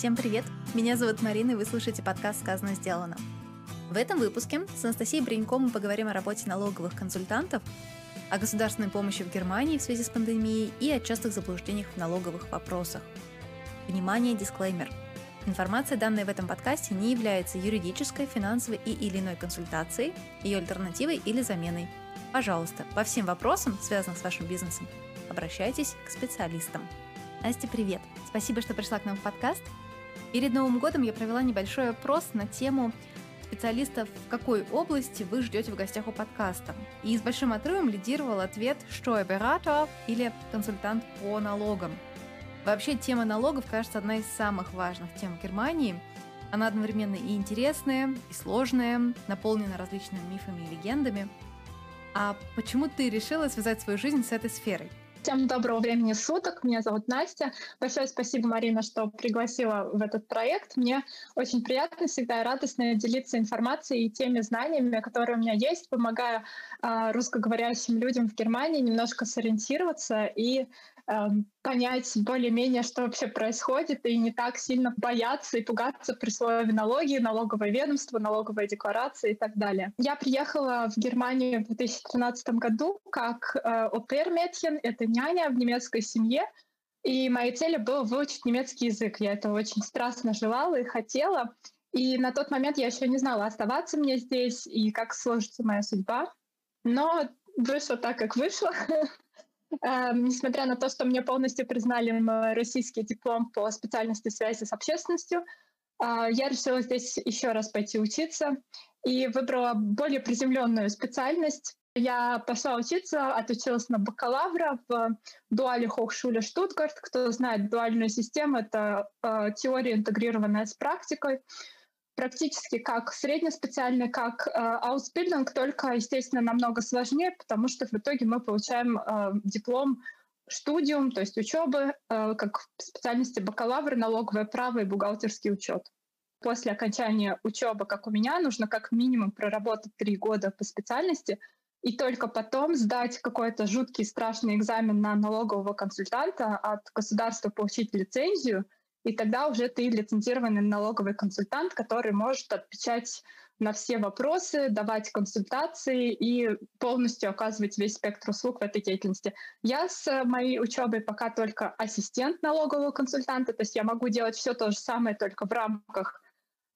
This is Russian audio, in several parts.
Всем привет! Меня зовут Марина, и вы слушаете подкаст «Сказано, сделано». В этом выпуске с Анастасией Бринько мы поговорим о работе налоговых консультантов, о государственной помощи в Германии в связи с пандемией и о частых заблуждениях в налоговых вопросах. Внимание, дисклеймер. Информация, данная в этом подкасте, не является юридической, финансовой и или иной консультацией, ее альтернативой или заменой. Пожалуйста, по всем вопросам, связанным с вашим бизнесом, обращайтесь к специалистам. Настя, привет! Спасибо, что пришла к нам в подкаст. Перед Новым годом я провела небольшой опрос на тему специалистов, в какой области вы ждете в гостях у подкаста. И с большим отрывом лидировал ответ «Steuerberater» или «консультант по налогам». Вообще, тема налогов, кажется, одна из самых важных тем в Германии. Она одновременно и интересная, и сложная, наполнена различными мифами и легендами. А почему ты решила связать свою жизнь с этой сферой? Всем доброго времени суток. Меня зовут Настя. Большое спасибо, Марина, что пригласила в этот проект. Мне очень приятно всегда и радостно делиться информацией и теми знаниями, которые у меня есть, помогая э, русскоговорящим людям в Германии немножко сориентироваться и понять более-менее, что вообще происходит, и не так сильно бояться и пугаться при слове налоги, налоговое ведомство, налоговая декларация и так далее. Я приехала в Германию в 2013 году как э, опер-медхен, это няня в немецкой семье, и моей целью было выучить немецкий язык. Я этого очень страстно желала и хотела. И на тот момент я еще не знала, оставаться мне здесь и как сложится моя судьба. Но вышло так, как вышло. Эм, несмотря на то, что мне полностью признали мой российский диплом по специальности связи с общественностью, э, я решила здесь еще раз пойти учиться и выбрала более приземленную специальность. Я пошла учиться, отучилась на бакалавра в дуале Hochschule Штутгарт. Кто знает дуальную систему, это э, теория, интегрированная с практикой практически как среднеспециальный, как э, только, естественно, намного сложнее, потому что в итоге мы получаем э, диплом студиум, то есть учебы, э, как специальности бакалавр, налоговое право и бухгалтерский учет. После окончания учебы, как у меня, нужно как минимум проработать три года по специальности, и только потом сдать какой-то жуткий страшный экзамен на налогового консультанта от государства получить лицензию — и тогда уже ты лицензированный налоговый консультант, который может отвечать на все вопросы, давать консультации и полностью оказывать весь спектр услуг в этой деятельности. Я с моей учебой пока только ассистент налогового консультанта, то есть я могу делать все то же самое, только в рамках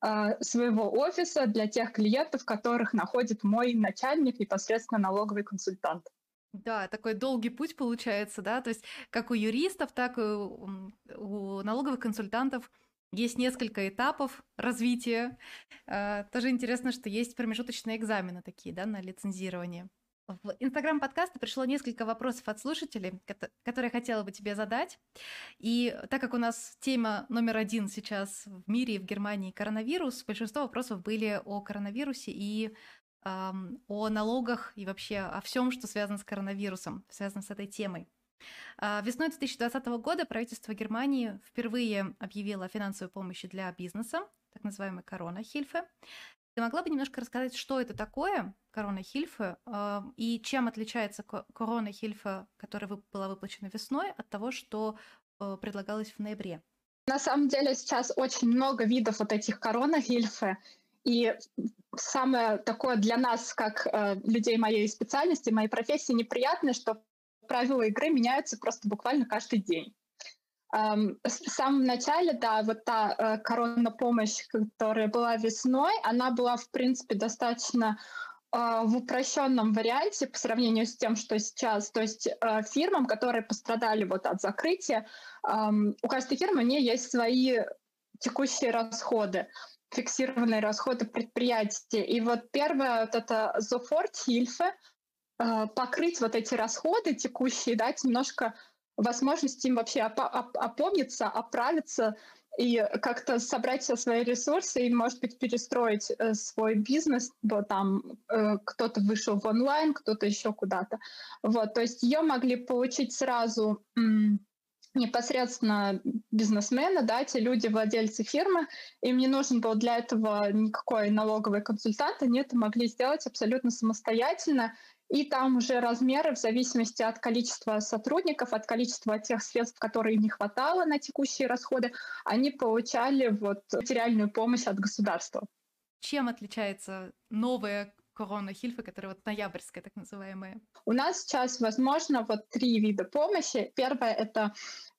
э, своего офиса для тех клиентов, которых находит мой начальник, непосредственно налоговый консультант. Да, такой долгий путь получается, да, то есть как у юристов, так и у налоговых консультантов есть несколько этапов развития. А, тоже интересно, что есть промежуточные экзамены такие, да, на лицензирование. В Инстаграм подкаста пришло несколько вопросов от слушателей, которые я хотела бы тебе задать. И так как у нас тема номер один сейчас в мире и в Германии коронавирус, большинство вопросов были о коронавирусе и о налогах и вообще о всем, что связано с коронавирусом, связано с этой темой. А, весной 2020 года правительство Германии впервые объявило о финансовой помощи для бизнеса, так называемый корона Хильфе. Ты могла бы немножко рассказать, что это такое корона Хильфе а, и чем отличается корона Хильфе, которая была выплачена весной, от того, что э, предлагалось в ноябре? На самом деле сейчас очень много видов вот этих корона Хильфе, и самое такое для нас, как э, людей моей специальности, моей профессии, неприятное, что правила игры меняются просто буквально каждый день. Эм, в самом начале, да, вот та э, коронная помощь, которая была весной, она была, в принципе, достаточно э, в упрощенном варианте по сравнению с тем, что сейчас. То есть э, фирмам, которые пострадали вот от закрытия, э, у каждой фирмы у нее есть свои текущие расходы фиксированные расходы предприятия. И вот первое, вот это Hilfe, э, покрыть вот эти расходы текущие, дать немножко возможности им вообще оп- оп- опомниться, оправиться и как-то собрать все свои ресурсы и, может быть, перестроить э, свой бизнес, вот там э, кто-то вышел в онлайн, кто-то еще куда-то. Вот, то есть ее могли получить сразу непосредственно бизнесмены, да, те люди, владельцы фирмы, им не нужен был для этого никакой налоговый консультант, они это могли сделать абсолютно самостоятельно, и там уже размеры в зависимости от количества сотрудников, от количества тех средств, которые им не хватало на текущие расходы, они получали вот материальную помощь от государства. Чем отличается новая корона Хильфа, которая вот ноябрьская, так называемая? У нас сейчас, возможно, вот три вида помощи. Первое — это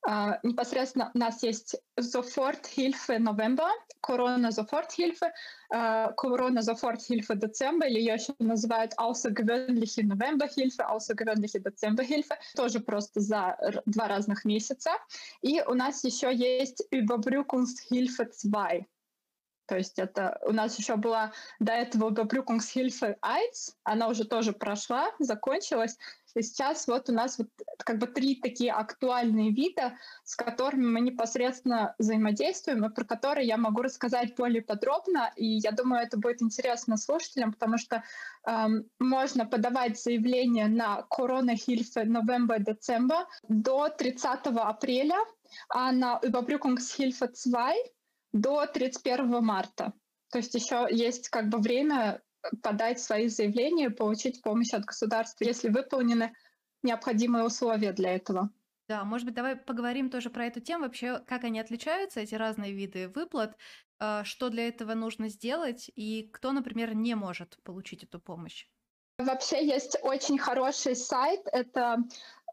Uh, непосредственно у нас есть Soforthilfe November, Corona Soforthilfe, uh, Corona Soforthilfe Dezember, или ее еще называют Außergewöhnliche Novemberhilfe, Außergewöhnliche Dezemberhilfe, тоже просто за два разных месяца. И у нас еще есть Überbrückungshilfe 2, то есть это у нас еще была до этого Überbrückungshilfe 1, она уже тоже прошла, закончилась. И сейчас вот у нас вот как бы три такие актуальные вида, с которыми мы непосредственно взаимодействуем, и про которые я могу рассказать более подробно. И я думаю, это будет интересно слушателям, потому что эм, можно подавать заявление на Corona-Hilfe November-Dezember до 30 апреля, а на Überbrückungshilfe 2 до 31 марта. То есть еще есть как бы время подать свои заявления, получить помощь от государства, если выполнены необходимые условия для этого. Да, может быть, давай поговорим тоже про эту тему, вообще, как они отличаются, эти разные виды выплат, э, что для этого нужно сделать и кто, например, не может получить эту помощь. Вообще есть очень хороший сайт, это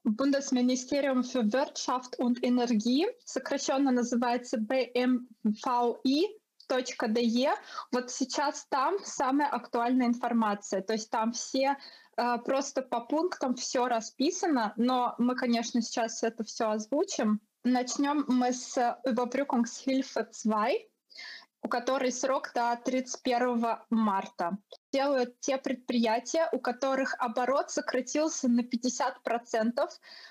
Bundesministerium für Wirtschaft und Energie, сокращенно называется BMVI, .de. Вот сейчас там самая актуальная информация. То есть там все э, просто по пунктам все расписано, но мы, конечно, сейчас это все озвучим. Начнем мы с Überbrückungshilfe 2 у которой срок до 31 марта. Делают те предприятия, у которых оборот сократился на 50%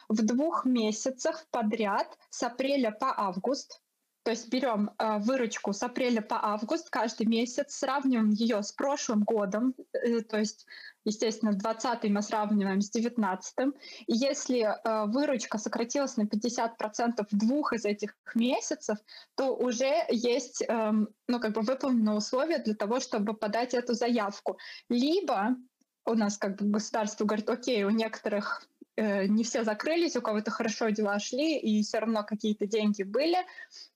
в двух месяцах подряд с апреля по август. То есть берем э, выручку с апреля по август каждый месяц, сравниваем ее с прошлым годом, э, то есть, естественно, 20 мы сравниваем с 19 И если э, выручка сократилась на 50% в двух из этих месяцев, то уже есть э, ну, как бы выполнено условие для того, чтобы подать эту заявку. Либо у нас как бы государство говорит, окей, у некоторых э, не все закрылись, у кого-то хорошо дела шли, и все равно какие-то деньги были,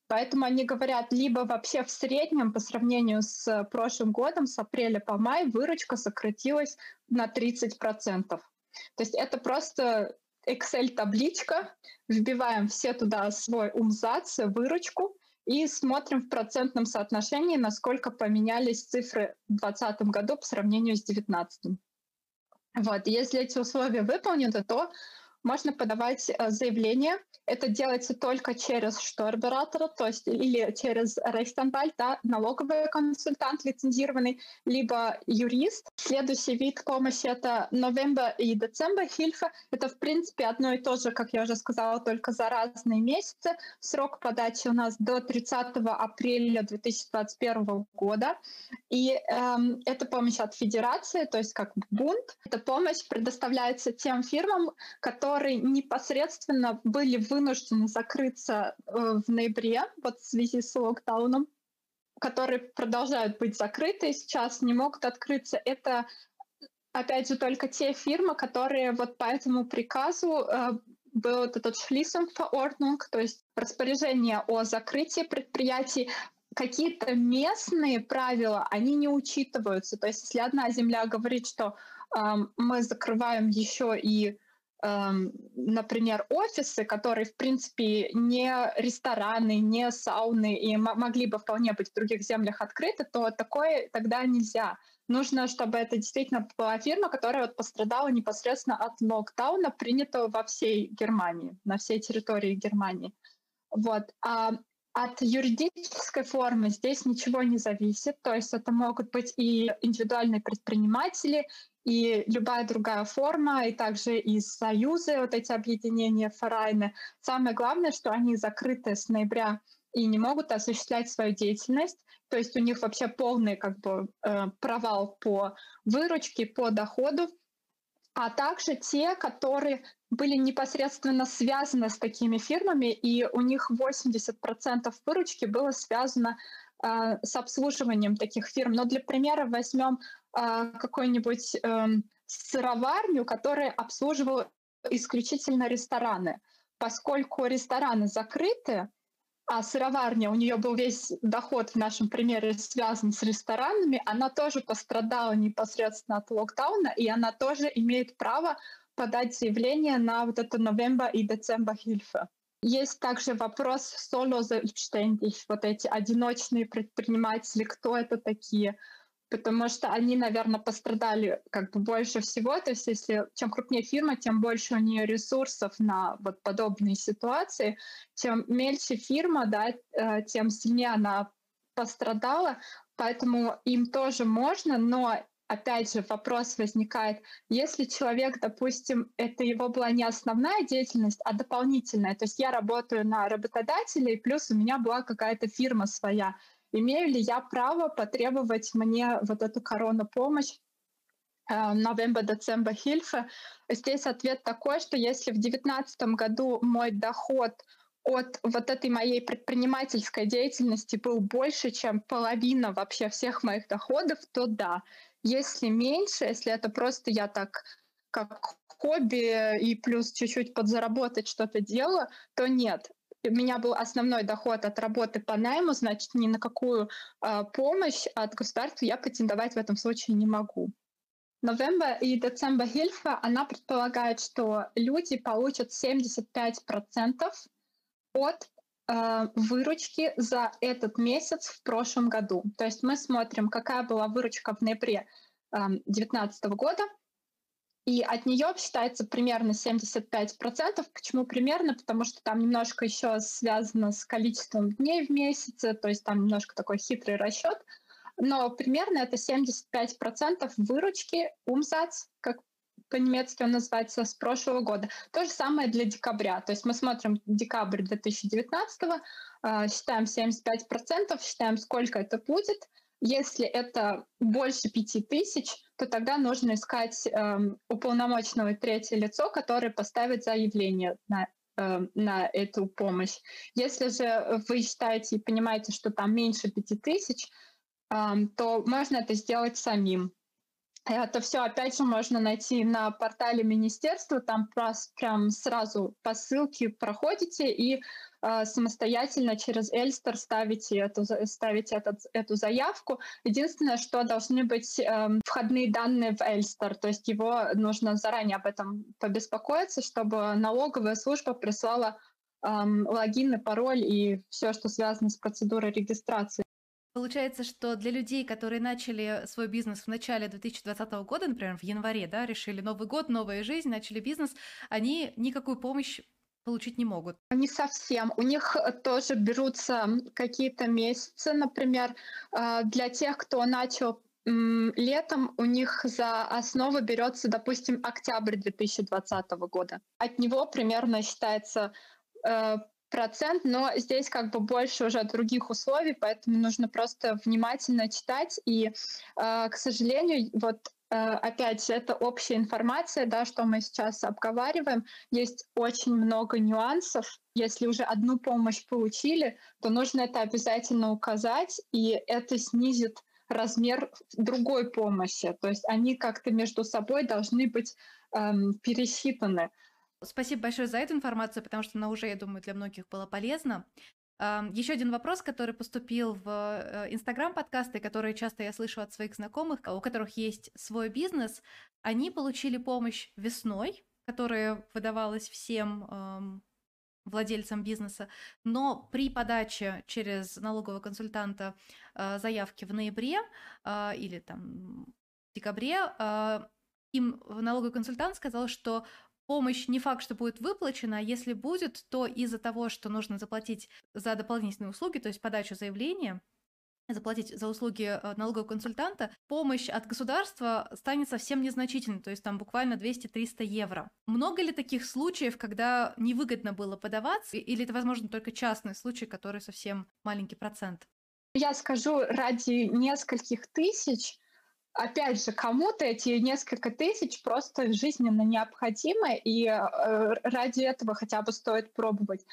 Поэтому они говорят, либо вообще в среднем по сравнению с прошлым годом, с апреля по май, выручка сократилась на 30%. То есть это просто Excel-табличка, вбиваем все туда свой умзац, выручку, и смотрим в процентном соотношении, насколько поменялись цифры в 2020 году по сравнению с 2019. Вот. Если эти условия выполнены, то можно подавать э, заявление. Это делается только через штор-оператора, то есть или через Рейхстанбаль, да, налоговый консультант лицензированный, либо юрист. Следующий вид помощи — это November и December Hilfe. Это, в принципе, одно и то же, как я уже сказала, только за разные месяцы. Срок подачи у нас до 30 апреля 2021 года. И эм, это помощь от федерации, то есть как бунт. Эта помощь предоставляется тем фирмам, которые которые непосредственно были вынуждены закрыться э, в ноябре вот в связи с локдауном, которые продолжают быть закрыты сейчас не могут открыться. Это, опять же, только те фирмы, которые вот по этому приказу э, был вот этот Schließungsverordnung, то есть распоряжение о закрытии предприятий, какие-то местные правила, они не учитываются. То есть если одна земля говорит, что э, мы закрываем еще и например, офисы, которые, в принципе, не рестораны, не сауны и могли бы вполне быть в других землях открыты, то такое тогда нельзя. Нужно, чтобы это действительно была фирма, которая вот пострадала непосредственно от локдауна, принятого во всей Германии, на всей территории Германии. Вот. А от юридической формы здесь ничего не зависит, то есть это могут быть и индивидуальные предприниматели, и любая другая форма, и также и союзы, вот эти объединения, фарайны. Самое главное, что они закрыты с ноября и не могут осуществлять свою деятельность. То есть у них вообще полный как бы, э, провал по выручке, по доходу. А также те, которые были непосредственно связаны с такими фирмами, и у них 80% выручки было связано э, с обслуживанием таких фирм. Но для примера возьмем э, какой-нибудь э, сыроварню, которая обслуживала исключительно рестораны. Поскольку рестораны закрыты, а сыроварня, у нее был весь доход в нашем примере связан с ресторанами, она тоже пострадала непосредственно от локдауна, и она тоже имеет право подать заявление на вот это November и December Hilfe. Есть также вопрос solo selbstständig, вот эти одиночные предприниматели, кто это такие, потому что они, наверное, пострадали как бы больше всего. То есть если чем крупнее фирма, тем больше у нее ресурсов на вот подобные ситуации. Чем мельче фирма, да, э, тем сильнее она пострадала. Поэтому им тоже можно, но опять же, вопрос возникает, если человек, допустим, это его была не основная деятельность, а дополнительная, то есть я работаю на работодателя, и плюс у меня была какая-то фирма своя, имею ли я право потребовать мне вот эту коронапомощь November, December Hilfe. Здесь ответ такой, что если в 2019 году мой доход от вот этой моей предпринимательской деятельности был больше, чем половина вообще всех моих доходов, то да. Если меньше, если это просто я так как хобби и плюс чуть-чуть подзаработать что-то делаю, то нет. У меня был основной доход от работы по найму, значит, ни на какую э, помощь от государства я претендовать в этом случае не могу. November и December Hilfe, она предполагает, что люди получат 75% от э, выручки за этот месяц в прошлом году. То есть мы смотрим, какая была выручка в ноябре 2019 э, года, и от нее считается примерно 75%. Почему примерно? Потому что там немножко еще связано с количеством дней в месяце, то есть там немножко такой хитрый расчет. Но примерно это 75% выручки умзац, как по-немецки он называется, с прошлого года. То же самое для декабря. То есть мы смотрим декабрь 2019, э, считаем 75%, считаем, сколько это будет. Если это больше 5000, то тогда нужно искать э, уполномоченного третье лицо, которое поставит заявление на э, на эту помощь. Если же вы считаете и понимаете, что там меньше 5000, э, то можно это сделать самим. Это все, опять же, можно найти на портале министерства, там прям сразу по ссылке проходите и самостоятельно через Эльстер ставите, эту, ставите этот, эту заявку. Единственное, что должны быть э, входные данные в Эльстер, то есть его нужно заранее об этом побеспокоиться, чтобы налоговая служба прислала э, логин и пароль и все, что связано с процедурой регистрации. Получается, что для людей, которые начали свой бизнес в начале 2020 года, например, в январе, да, решили Новый год, новая жизнь, начали бизнес, они никакую помощь получить не могут. Не совсем. У них э, тоже берутся какие-то месяцы, например, э, для тех, кто начал летом у них за основу берется, допустим, октябрь 2020 года. От него примерно считается э, процент, но здесь как бы больше уже других условий, поэтому нужно просто внимательно читать. И, э, к сожалению, вот опять же, это общая информация, да, что мы сейчас обговариваем. Есть очень много нюансов. Если уже одну помощь получили, то нужно это обязательно указать, и это снизит размер другой помощи. То есть они как-то между собой должны быть эм, пересчитаны. Спасибо большое за эту информацию, потому что она уже, я думаю, для многих была полезна. Еще один вопрос, который поступил в э, Инстаграм подкасты, которые часто я слышу от своих знакомых, у которых есть свой бизнес. Они получили помощь весной, которая выдавалась всем владельцам бизнеса, но при подаче через налогового консультанта э, заявки в ноябре э, или там в декабре им налоговый консультант сказал, что помощь не факт, что будет выплачена, а если будет, то из-за того, что нужно заплатить за дополнительные услуги, то есть подачу заявления, заплатить за услуги э, налогового консультанта, помощь от государства станет совсем незначительной, то есть там буквально 200-300 евро. Много ли таких случаев, когда невыгодно было подаваться, или это, возможно, только частный случай, который совсем маленький процент? Я скажу, ради нескольких тысяч опять же, кому-то эти несколько тысяч просто жизненно необходимы, и э, ради этого хотя бы стоит пробовать.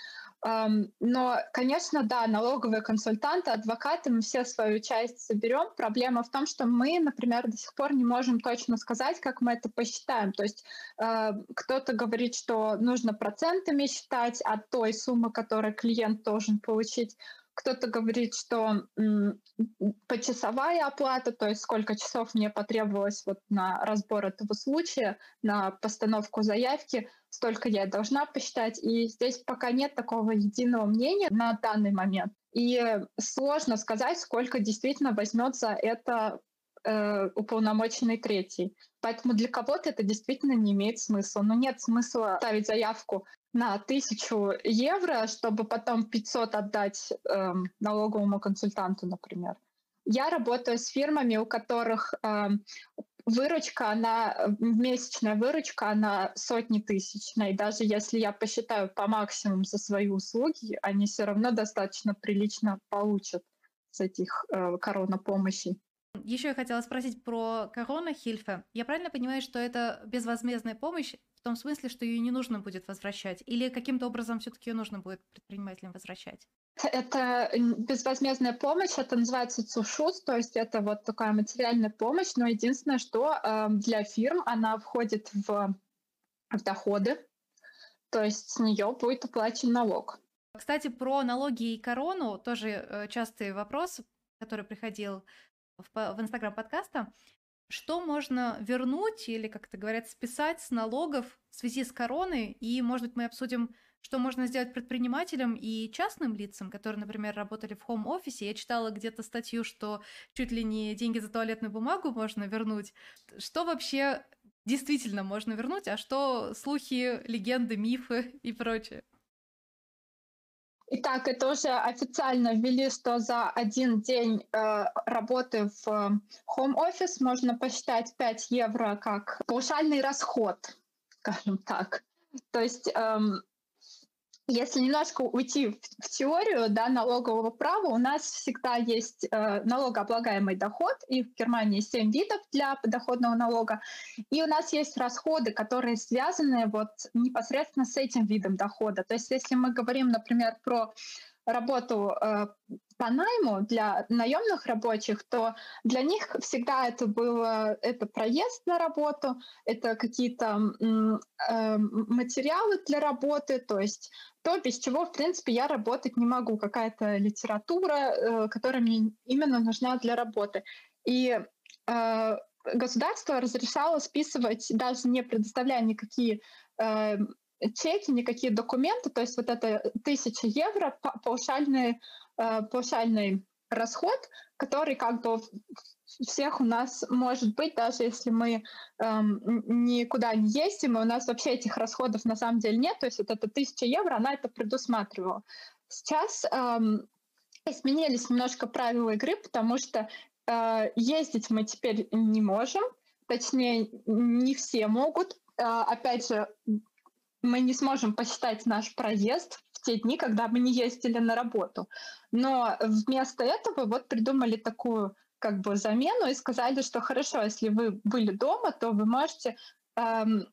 Но, конечно, да, налоговые консультанты, адвокаты, мы все свою часть заберем. Проблема в том, что мы, например, до сих пор не можем точно сказать, как мы это посчитаем. То есть э, кто-то говорит, что нужно процентами считать от той суммы, которую клиент должен получить. Кто-то говорит, что почасовая оплата, то есть сколько часов мне потребовалось вот на разбор этого случая, на постановку заявки, столько я должна посчитать. И здесь пока нет такого единого мнения на данный момент. И сложно сказать, сколько действительно возьмет за это э, уполномоченный третий. Поэтому для кого-то это действительно не имеет смысла. Но нет смысла ставить заявку на тысячу евро, чтобы потом 500 отдать э, налоговому консультанту, например. Я работаю с фирмами, у которых э, выручка, она, месячная выручка, она сотни тысячная. И даже если я посчитаю по максимуму за свои услуги, они все равно достаточно прилично получат с этих э, коронапомощей. Еще я хотела спросить про корона Хильфе. Я правильно понимаю, что это безвозмездная помощь в том смысле, что ее не нужно будет возвращать? Или каким-то образом все-таки ее нужно будет предпринимателям возвращать? Это безвозмездная помощь, это называется ЦУШУС, то есть это вот такая материальная помощь, но единственное, что э, для фирм она входит в, в доходы, то есть с нее будет оплачен налог. Кстати, про налоги и корону тоже э, частый вопрос, который приходил в, в инстаграм подкаста. Что можно вернуть или, как это говорят, списать с налогов в связи с короной? И, может быть, мы обсудим, что можно сделать предпринимателям и частным лицам, которые, например, работали в хоум-офисе. Я читала где-то статью, что чуть ли не деньги за туалетную бумагу можно вернуть. Что вообще действительно можно вернуть, а что слухи, легенды, мифы и прочее? Итак, это уже официально ввели, что за один день э, работы в э, home office можно посчитать 5 евро как паушальный расход, скажем так. То есть эм, если немножко уйти в, в теорию да, налогового права, у нас всегда есть э, налогооблагаемый доход, и в Германии 7 видов для подоходного налога, и у нас есть расходы, которые связаны вот непосредственно с этим видом дохода. То есть если мы говорим, например, про работу э, по найму для наемных рабочих, то для них всегда это было это проезд на работу, это какие-то э, материалы для работы, то есть то, без чего, в принципе, я работать не могу, какая-то литература, э, которая мне именно нужна для работы. И э, государство разрешало списывать, даже не предоставляя никакие э, чеки, никакие документы, то есть вот это тысяча евро паушальный, э, паушальный расход, который как бы всех у нас может быть, даже если мы эм, никуда не ездим, и у нас вообще этих расходов на самом деле нет, то есть вот эта тысяча евро, она это предусматривала. Сейчас эм, изменились немножко правила игры, потому что э, ездить мы теперь не можем, точнее, не все могут. Э, опять же, мы не сможем посчитать наш проезд в те дни, когда мы не ездили на работу. Но вместо этого вот придумали такую как бы замену и сказали, что хорошо, если вы были дома, то вы можете эм,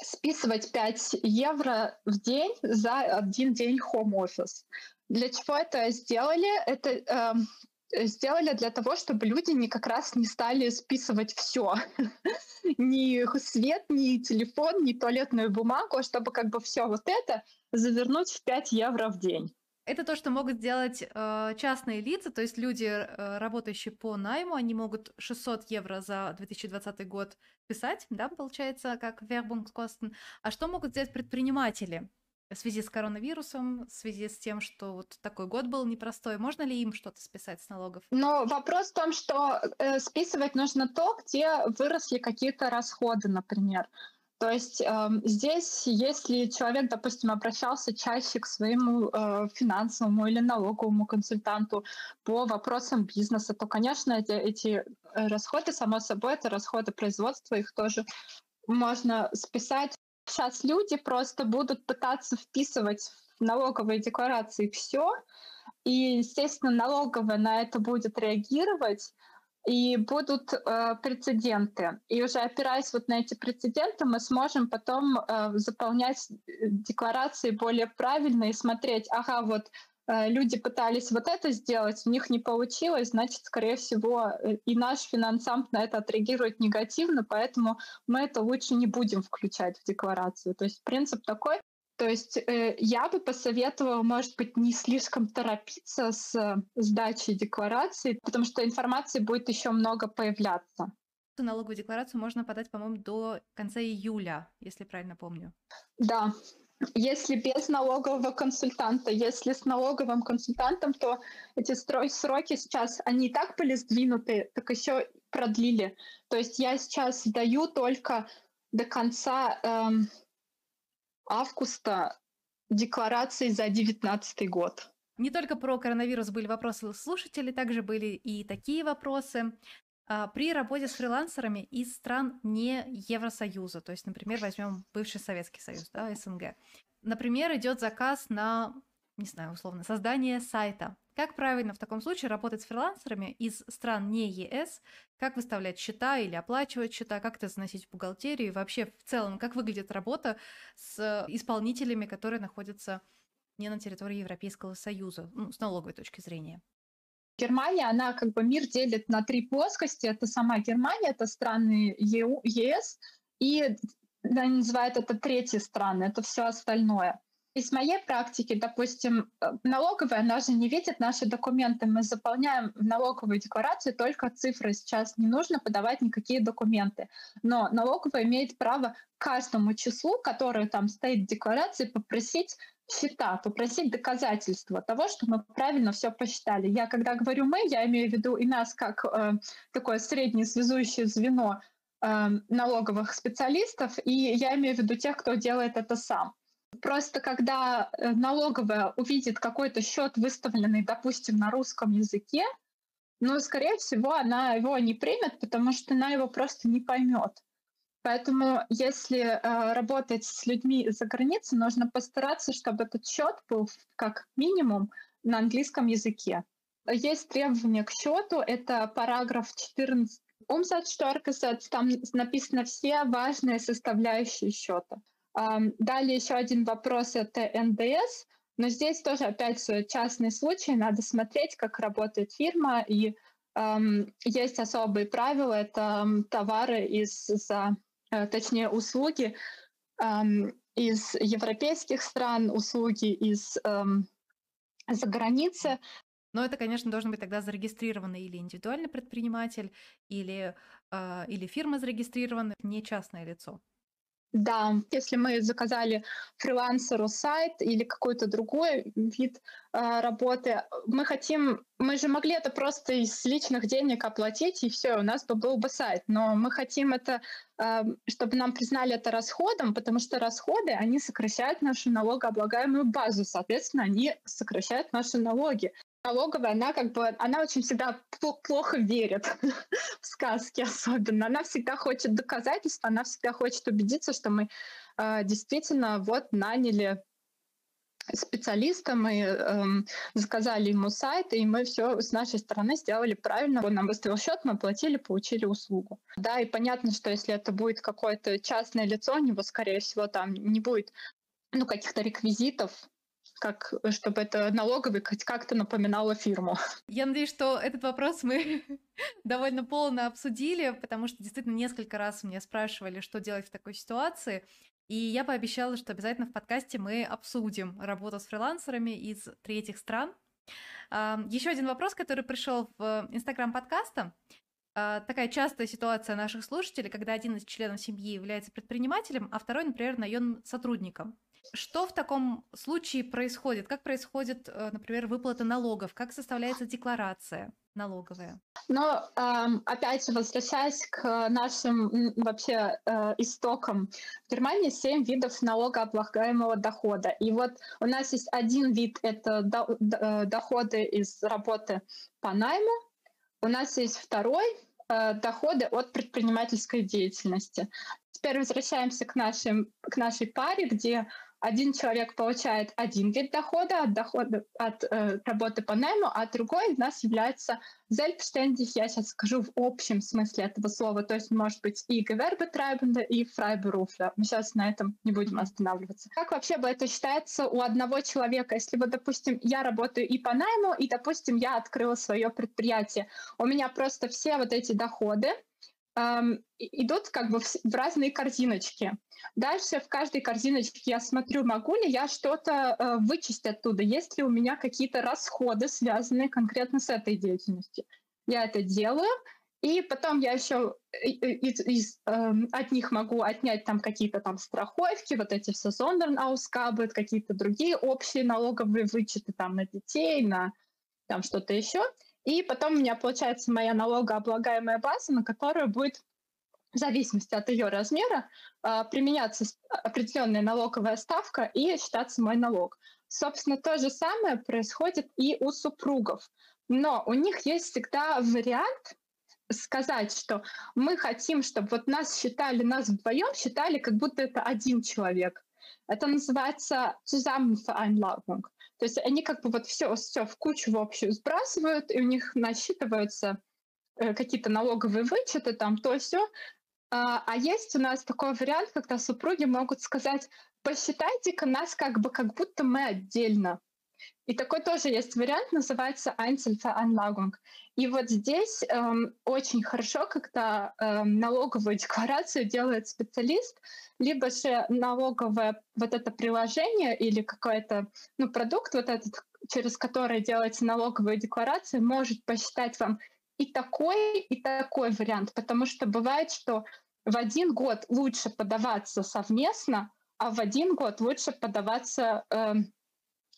списывать 5 евро в день за один день home office. Для чего это сделали? Это эм, сделали для того, чтобы люди не как раз не стали списывать все. ни свет, ни телефон, ни туалетную бумагу, а чтобы как бы все вот это завернуть в 5 евро в день. Это то, что могут сделать э, частные лица, то есть люди, э, работающие по найму, они могут 600 евро за 2020 год писать, да, получается, как Werbungskosten. А что могут сделать предприниматели? В связи с коронавирусом, в связи с тем, что вот такой год был непростой, можно ли им что-то списать с налогов? Но вопрос в том, что э, списывать нужно то, где выросли какие-то расходы, например. То есть э, здесь, если человек, допустим, обращался чаще к своему э, финансовому или налоговому консультанту по вопросам бизнеса, то, конечно, эти, эти расходы, само собой, это расходы производства, их тоже можно списать. Сейчас люди просто будут пытаться вписывать в налоговые декларации все, и, естественно, налоговая на это будет реагировать, и будут э, прецеденты. И уже опираясь вот на эти прецеденты, мы сможем потом э, заполнять э, декларации более правильно и смотреть, ага, вот люди пытались вот это сделать, у них не получилось, значит, скорее всего, э, и наш финансамп на это отреагирует негативно, поэтому мы это лучше не будем включать в декларацию. То есть принцип такой, то есть э, я бы посоветовала, может быть, не слишком торопиться с э, сдачей декларации, потому что информации будет еще много появляться. Налоговую декларацию можно подать, по-моему, до конца июля, если правильно помню. Да, если без налогового консультанта, если с налоговым консультантом, то эти сроки сейчас, они и так были сдвинуты, так еще продлили. То есть я сейчас даю только до конца эм, августа декларации за 2019 год. Не только про коронавирус были вопросы слушателей, также были и такие вопросы. А, при работе с фрилансерами из стран не Евросоюза, то есть, например, возьмем бывший Советский Союз, да, СНГ. Например, идет заказ на, не знаю, условно, создание сайта. Как правильно в таком случае работать с фрилансерами из стран не ЕС? Как выставлять счета или оплачивать счета? Как это заносить в бухгалтерию? И вообще в целом, как выглядит работа с исполнителями, которые находятся не на территории Европейского Союза, ну, с налоговой точки зрения? Германия, она как бы мир делит на три плоскости. Это сама Германия, это страны ЕС, и они называют это третьи страны, это все остальное. Из моей практики, допустим, э, налоговая, она же не видит наши документы. Мы заполняем в налоговую декларацию только цифры. Сейчас не нужно подавать никакие документы. Но налоговая имеет право каждому числу, которое там стоит в декларации, попросить счета, попросить доказательства того, что мы правильно все посчитали. Я когда говорю мы, я имею в виду и нас как э, такое среднее связующее звено э, налоговых специалистов, и я имею в виду тех, кто делает это сам. Просто когда э, налоговая увидит какой-то счет, выставленный, допустим, на русском языке, ну, скорее всего, она его не примет, потому что она его просто не поймет. Поэтому, если э, работать с людьми за границей, нужно постараться, чтобы этот счет был как минимум на английском языке. Есть требования к счету, это параграф 14 Umsatzsteuergesetz, там написано все важные составляющие счета. Далее еще один вопрос — это НДС. Но здесь тоже опять частный случай, надо смотреть, как работает фирма, и эм, есть особые правила, это товары из, за, э, точнее, услуги эм, из европейских стран, услуги из эм, за границы. Но это, конечно, должен быть тогда зарегистрированный или индивидуальный предприниматель, или, э, или фирма зарегистрирована, не частное лицо. Да, если мы заказали фрилансеру сайт или какой-то другой вид э, работы, мы хотим, мы же могли это просто из личных денег оплатить, и все, у нас бы был бы сайт. Но мы хотим это, э, чтобы нам признали это расходом, потому что расходы, они сокращают нашу налогооблагаемую базу, соответственно, они сокращают наши налоги налоговая, она как бы, она очень всегда плохо верит в сказки особенно. Она всегда хочет доказательств, она всегда хочет убедиться, что мы э, действительно вот наняли специалиста, мы э, заказали ему сайт, и мы все с нашей стороны сделали правильно. Он нам выставил счет, мы оплатили, получили услугу. Да, и понятно, что если это будет какое-то частное лицо, у него, скорее всего, там не будет ну, каких-то реквизитов, как, чтобы это налоговый как-то напоминало фирму. Я надеюсь, что этот вопрос мы довольно полно обсудили, потому что действительно несколько раз меня спрашивали, что делать в такой ситуации. И я пообещала, что обязательно в подкасте мы обсудим работу с фрилансерами из третьих стран. Еще один вопрос, который пришел в инстаграм подкаста. А, такая частая ситуация наших слушателей, когда один из членов семьи является предпринимателем, а второй, например, наемным сотрудником. Что в таком случае происходит? Как происходит, э, например, выплата налогов? Как составляется декларация налоговая? Но опять же, возвращаясь к нашим вообще э, истокам, в Германии семь видов налогооблагаемого дохода. И вот у нас есть один вид — это э, доходы из работы по найму, у нас есть второй доходы от предпринимательской деятельности. Теперь возвращаемся к, нашим, к нашей паре, где один человек получает один вид дохода от дохода от э, работы по найму, а другой у нас является selbstständig, я сейчас скажу в общем смысле этого слова, то есть может быть и Gewerbetreibende, и Freiberufler. Мы сейчас на этом не будем останавливаться. Как вообще бы это считается у одного человека, если вот, допустим, я работаю и по найму, и, допустим, я открыла свое предприятие, у меня просто все вот эти доходы, эм, идут как бы в, в разные корзиночки. Дальше в каждой корзиночке я смотрю, могу ли я что-то э, вычесть оттуда, есть ли у меня какие-то расходы, связанные конкретно с этой деятельностью. Я это делаю, и потом я еще из, из, э, от них могу отнять там какие-то там страховки, вот эти все Sonderausgabe, какие-то другие общие налоговые вычеты там на детей, на там что-то еще. И потом у меня получается моя налогооблагаемая база, на которую будет в зависимости от ее размера а, применяться определенная налоговая ставка и считаться мой налог. Собственно, то же самое происходит и у супругов. Но у них есть всегда вариант сказать, что мы хотим, чтобы вот нас считали, нас вдвоем считали, как будто это один человек. Это называется Zusammenveranlagung. То есть они как бы вот все, все в кучу в общую сбрасывают, и у них насчитываются э, какие-то налоговые вычеты, там то все. А, а есть у нас такой вариант, когда супруги могут сказать, посчитайте-ка нас как бы как будто мы отдельно. И такой тоже есть вариант, называется Einzelveranlagung. И вот здесь эм, очень хорошо, когда эм, налоговую декларацию делает специалист, либо же налоговое вот это приложение или какой-то ну, продукт, вот этот, через который делается налоговая декларация, может посчитать вам и такой, и такой вариант, потому что бывает, что в один год лучше подаваться совместно, а в один год лучше подаваться э,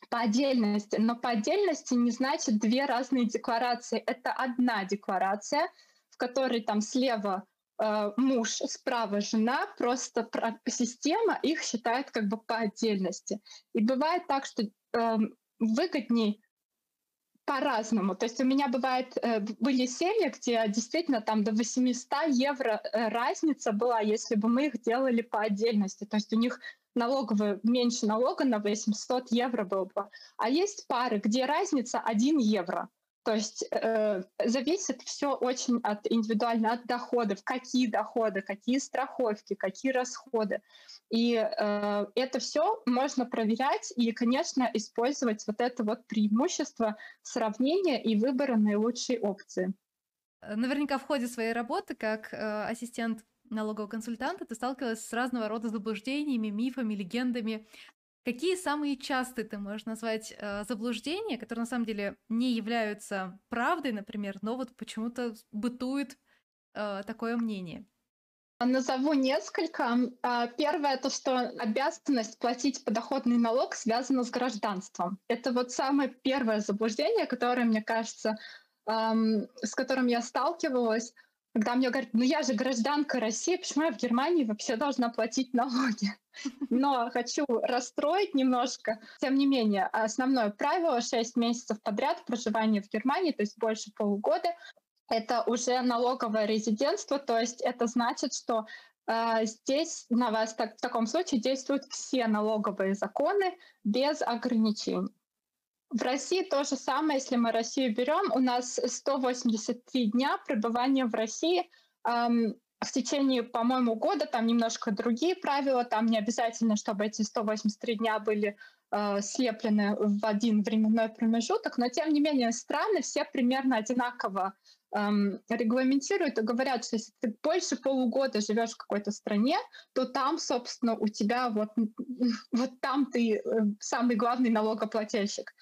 по отдельности. Но по отдельности не значит две разные декларации. Это одна декларация, в которой там слева э, муж, справа жена, просто система их считает как бы по отдельности. И бывает так, что э, выгодней по-разному. То есть у меня бывает, э, были семьи, где действительно там до 800 евро э, разница была, если бы мы их делали по отдельности. То есть у них налоговый меньше налога на 800 евро был бы. А есть пары, где разница 1 евро. То есть э, зависит все очень от индивидуально от доходов, какие доходы, какие страховки, какие расходы. И э, это все можно проверять и, конечно, использовать вот это вот преимущество сравнения и выбора наилучшей опции. Наверняка в ходе своей работы как э, ассистент налогового консультанта ты сталкивалась с разного рода заблуждениями, мифами, легендами Какие самые частые ты можешь назвать э, заблуждения, которые на самом деле не являются правдой, например, но вот почему-то бытует э, такое мнение? Назову несколько. А, первое то, что обязанность платить подоходный налог связана с гражданством. Это вот самое первое заблуждение, которое, мне кажется, с которым я сталкивалась, когда мне говорят, ну я же гражданка России, почему я в Германии вообще должна платить налоги? Но хочу расстроить немножко. Тем не менее, основное правило 6 месяцев подряд проживания в Германии, то есть больше полугода, это уже налоговое резидентство, то есть это значит, что э, здесь на вас так, в таком случае действуют все налоговые законы без ограничений. В России то же самое, если мы Россию берем, у нас 183 дня пребывания в России. Эм, в течение, по-моему, года там немножко другие правила, там не обязательно, чтобы эти 183 дня были э, слеплены в один временной промежуток, но тем не менее страны все примерно одинаково эм, регламентируют и говорят, что если ты больше полугода живешь в какой-то стране, то там, собственно, у тебя вот, вот там ты э, самый главный налогоплательщик.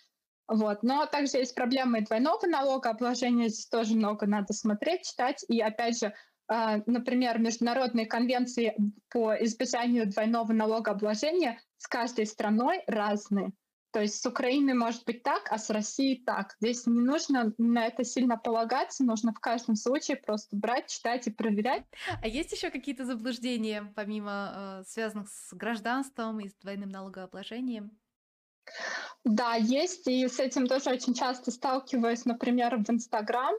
Вот. Но также есть проблемы двойного налогообложения, здесь тоже много надо смотреть, читать. И опять же, а, например, международные конвенции по избежанию двойного налогообложения с каждой страной разные. То есть с Украиной может быть так, а с Россией так. Здесь не нужно на это сильно полагаться, нужно в каждом случае просто брать, читать и проверять. А есть еще какие-то заблуждения, помимо э, связанных с гражданством и с двойным налогообложением? Да, есть, и с этим тоже очень часто сталкиваюсь, например, в Инстаграм.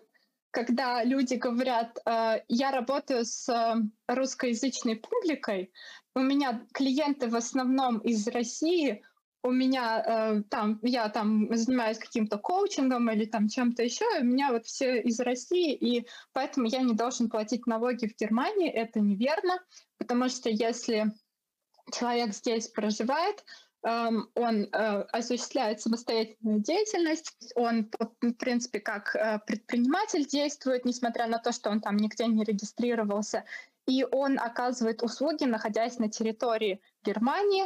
когда люди говорят, э, я работаю с э, русскоязычной публикой, у меня клиенты в основном из России, у меня э, там, я там занимаюсь каким-то коучингом или там чем-то еще, у меня вот все из России, и поэтому я не должен платить налоги в Германии, это неверно, потому что если человек здесь проживает, он э, осуществляет самостоятельную деятельность, он, в принципе, как э, предприниматель действует, несмотря на то, что он там нигде не регистрировался, и он оказывает услуги, находясь на территории Германии,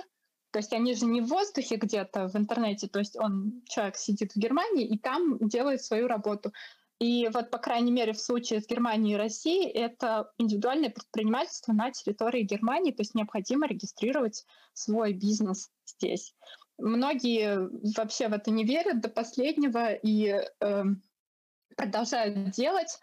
то есть они же не в воздухе где-то в интернете, то есть он, человек сидит в Германии и там делает свою работу. И вот, по крайней мере, в случае с Германией и Россией, это индивидуальное предпринимательство на территории Германии, то есть необходимо регистрировать свой бизнес здесь. Многие вообще в это не верят до последнего и э, продолжают делать.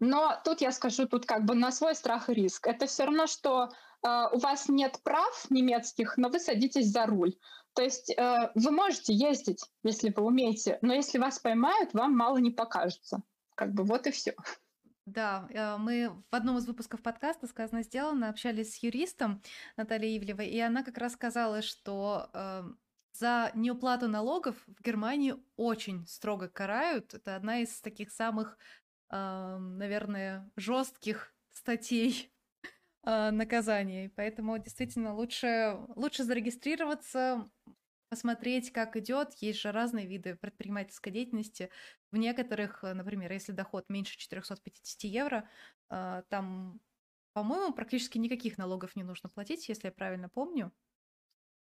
Но тут я скажу, тут как бы на свой страх и риск. Это все равно, что э, у вас нет прав немецких, но вы садитесь за руль. То есть э, вы можете ездить, если вы умеете, но если вас поймают, вам мало не покажется. Как бы вот и все. Да, э, мы в одном из выпусков подкаста «Сказано, сделано» общались с юристом Натальей Ивлевой, и она как раз сказала, что э, за неуплату налогов в Германии очень строго карают. Это одна из таких самых, э, наверное, жестких статей э, наказаний. Поэтому действительно лучше, лучше зарегистрироваться, посмотреть, как идет. Есть же разные виды предпринимательской деятельности. В некоторых, э, например, если доход меньше 450 евро, э, там, по-моему, практически никаких налогов не нужно платить, если я правильно помню.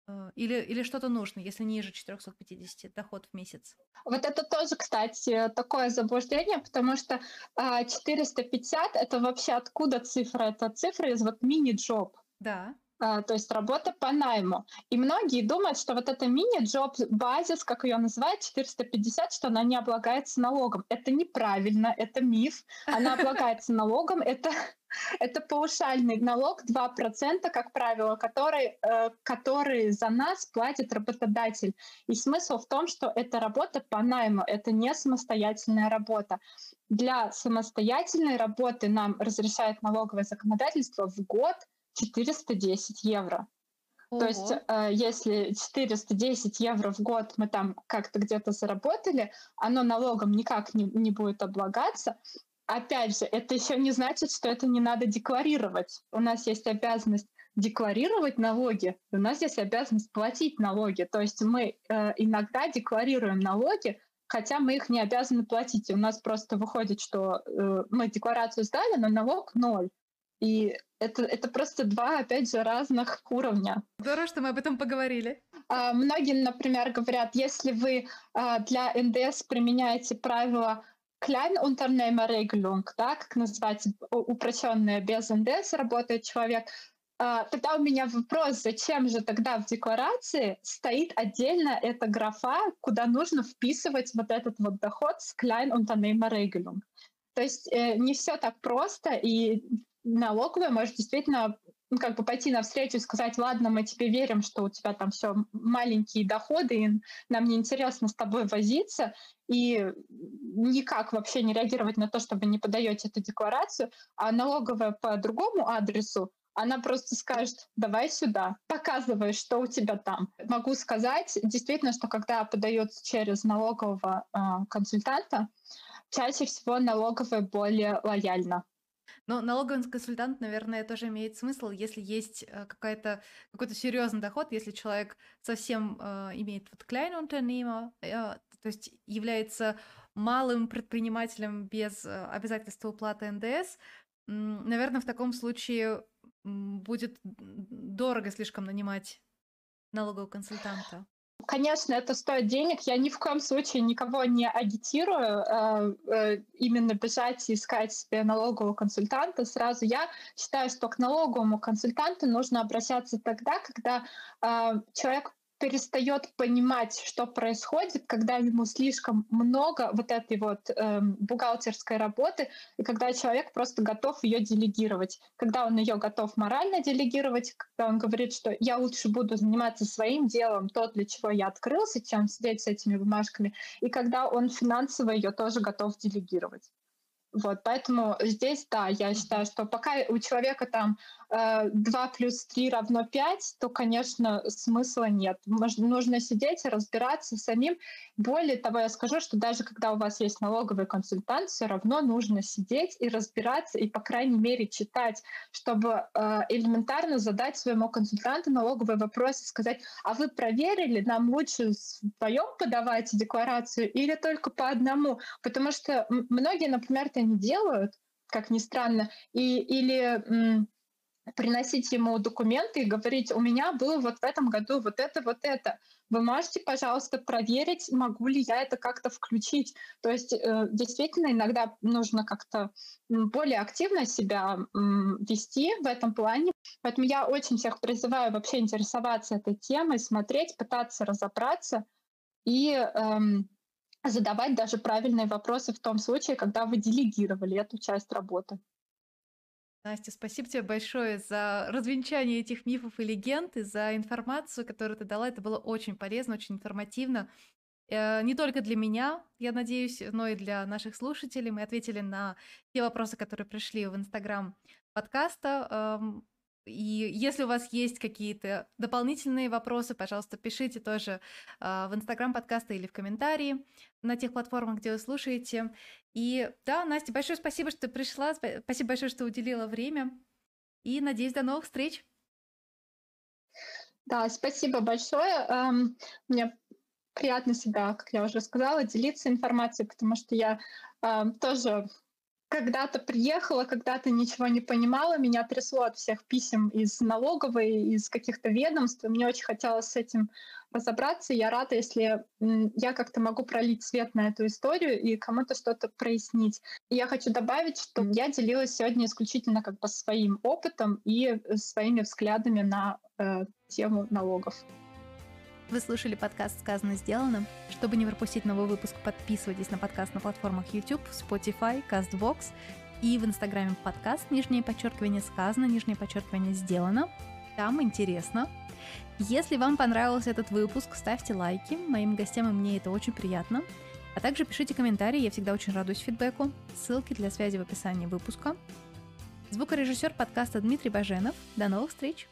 Э, или, или что-то нужно, если ниже 450 доход в месяц? Вот это тоже, кстати, такое заблуждение, потому что 450 — это вообще откуда цифра? Это цифра из вот мини-джоб. Да. А, то есть работа по найму. И многие думают, что вот эта мини-джоб базис, как ее называют, 450, что она не облагается налогом. Это неправильно, это миф. Она облагается налогом. Это, это паушальный налог 2%, как правило, который, э, который за нас платит работодатель. И смысл в том, что это работа по найму, это не самостоятельная работа. Для самостоятельной работы нам разрешает налоговое законодательство в год – 410 евро. Ого. То есть, э, если 410 евро в год мы там как-то где-то заработали, оно налогом никак не, не будет облагаться. Опять же, это еще не значит, что это не надо декларировать. У нас есть обязанность декларировать налоги, у нас есть обязанность платить налоги. То есть мы э, иногда декларируем налоги, хотя мы их не обязаны платить. У нас просто выходит, что э, мы декларацию сдали, но налог ноль. И это, это просто два, опять же, разных уровня. Здорово, что мы об этом поговорили. А, многие, например, говорят, если вы а, для НДС применяете правила Kleinunternehmerregelung, да, как называется упрощенная без НДС работает человек, а, тогда у меня вопрос, зачем же тогда в декларации стоит отдельно эта графа, куда нужно вписывать вот этот вот доход с Kleinunternehmerregelung. То есть э, не все так просто, и налоговая может действительно ну, как бы пойти навстречу и сказать, ладно, мы тебе верим, что у тебя там все маленькие доходы, и нам неинтересно с тобой возиться, и никак вообще не реагировать на то, что вы не подаете эту декларацию, а налоговая по другому адресу, она просто скажет, давай сюда, показывай, что у тебя там. Могу сказать действительно, что когда подается через налогового э, консультанта, чаще всего налоговая более лояльна но налоговый консультант, наверное, тоже имеет смысл, если есть э, какая-то, какой-то серьезный доход, если человек совсем э, имеет вот Kleinunternehmer, э, то есть является малым предпринимателем без э, обязательства уплаты НДС, наверное, в таком случае будет дорого слишком нанимать налогового консультанта. Конечно, это стоит денег. Я ни в коем случае никого не агитирую э, э, именно бежать и искать себе налогового консультанта. Сразу я считаю, что к налоговому консультанту нужно обращаться тогда, когда э, человек перестает понимать, что происходит, когда ему слишком много вот этой вот э, бухгалтерской работы, и когда человек просто готов ее делегировать. Когда он ее готов морально делегировать, когда он говорит, что я лучше буду заниматься своим делом, то, для чего я открылся, чем сидеть с этими бумажками, и когда он финансово ее тоже готов делегировать. Вот, поэтому здесь, да, я считаю, что пока у человека там 2 э, плюс 3 равно 5, то, конечно, смысла нет. Нужно сидеть и разбираться самим. Более того, я скажу, что даже когда у вас есть налоговый консультант, все равно нужно сидеть и разбираться, и, по крайней мере, читать, чтобы э, элементарно задать своему консультанту налоговый вопрос и сказать, а вы проверили, нам лучше вдвоем подавать декларацию или только по одному? Потому что многие, например, это не делают, как ни странно, и, или приносить ему документы и говорить, у меня было вот в этом году вот это, вот это. Вы можете, пожалуйста, проверить, могу ли я это как-то включить. То есть э, действительно иногда нужно как-то более активно себя вести в этом плане. Поэтому я очень всех призываю вообще интересоваться этой темой, смотреть, пытаться разобраться и эм, задавать даже правильные вопросы в том случае, когда вы делегировали эту часть работы. Настя, спасибо тебе большое за развенчание этих мифов и легенд, и за информацию, которую ты дала. Это было очень полезно, очень информативно. Э, не только для меня, я надеюсь, но и для наших слушателей. Мы ответили на те вопросы, которые пришли в Инстаграм подкаста. И если у вас есть какие-то дополнительные вопросы, пожалуйста, пишите тоже э, в Инстаграм подкаста или в комментарии на тех платформах, где вы слушаете. И да, Настя, большое спасибо, что пришла. Спасибо большое, что уделила время. И надеюсь, до новых встреч. Да, спасибо большое. Эм, мне приятно себя, как я уже сказала, делиться информацией, потому что я эм, тоже когда-то приехала, когда-то ничего не понимала, меня трясло от всех писем из налоговой, из каких-то ведомств. Мне очень хотелось с этим разобраться. Я рада, если я как-то могу пролить свет на эту историю и кому-то что-то прояснить. И я хочу добавить, что я делилась сегодня исключительно как бы своим опытом и э, своими взглядами на э, тему налогов. Вы слушали подкаст «Сказано, сделано». Чтобы не пропустить новый выпуск, подписывайтесь на подкаст на платформах YouTube, Spotify, CastBox и в Инстаграме подкаст, нижнее подчеркивание «Сказано», нижнее подчеркивание «Сделано». Там интересно. Если вам понравился этот выпуск, ставьте лайки. Моим гостям и мне это очень приятно. А также пишите комментарии, я всегда очень радуюсь фидбэку. Ссылки для связи в описании выпуска. Звукорежиссер подкаста Дмитрий Баженов. До новых встреч!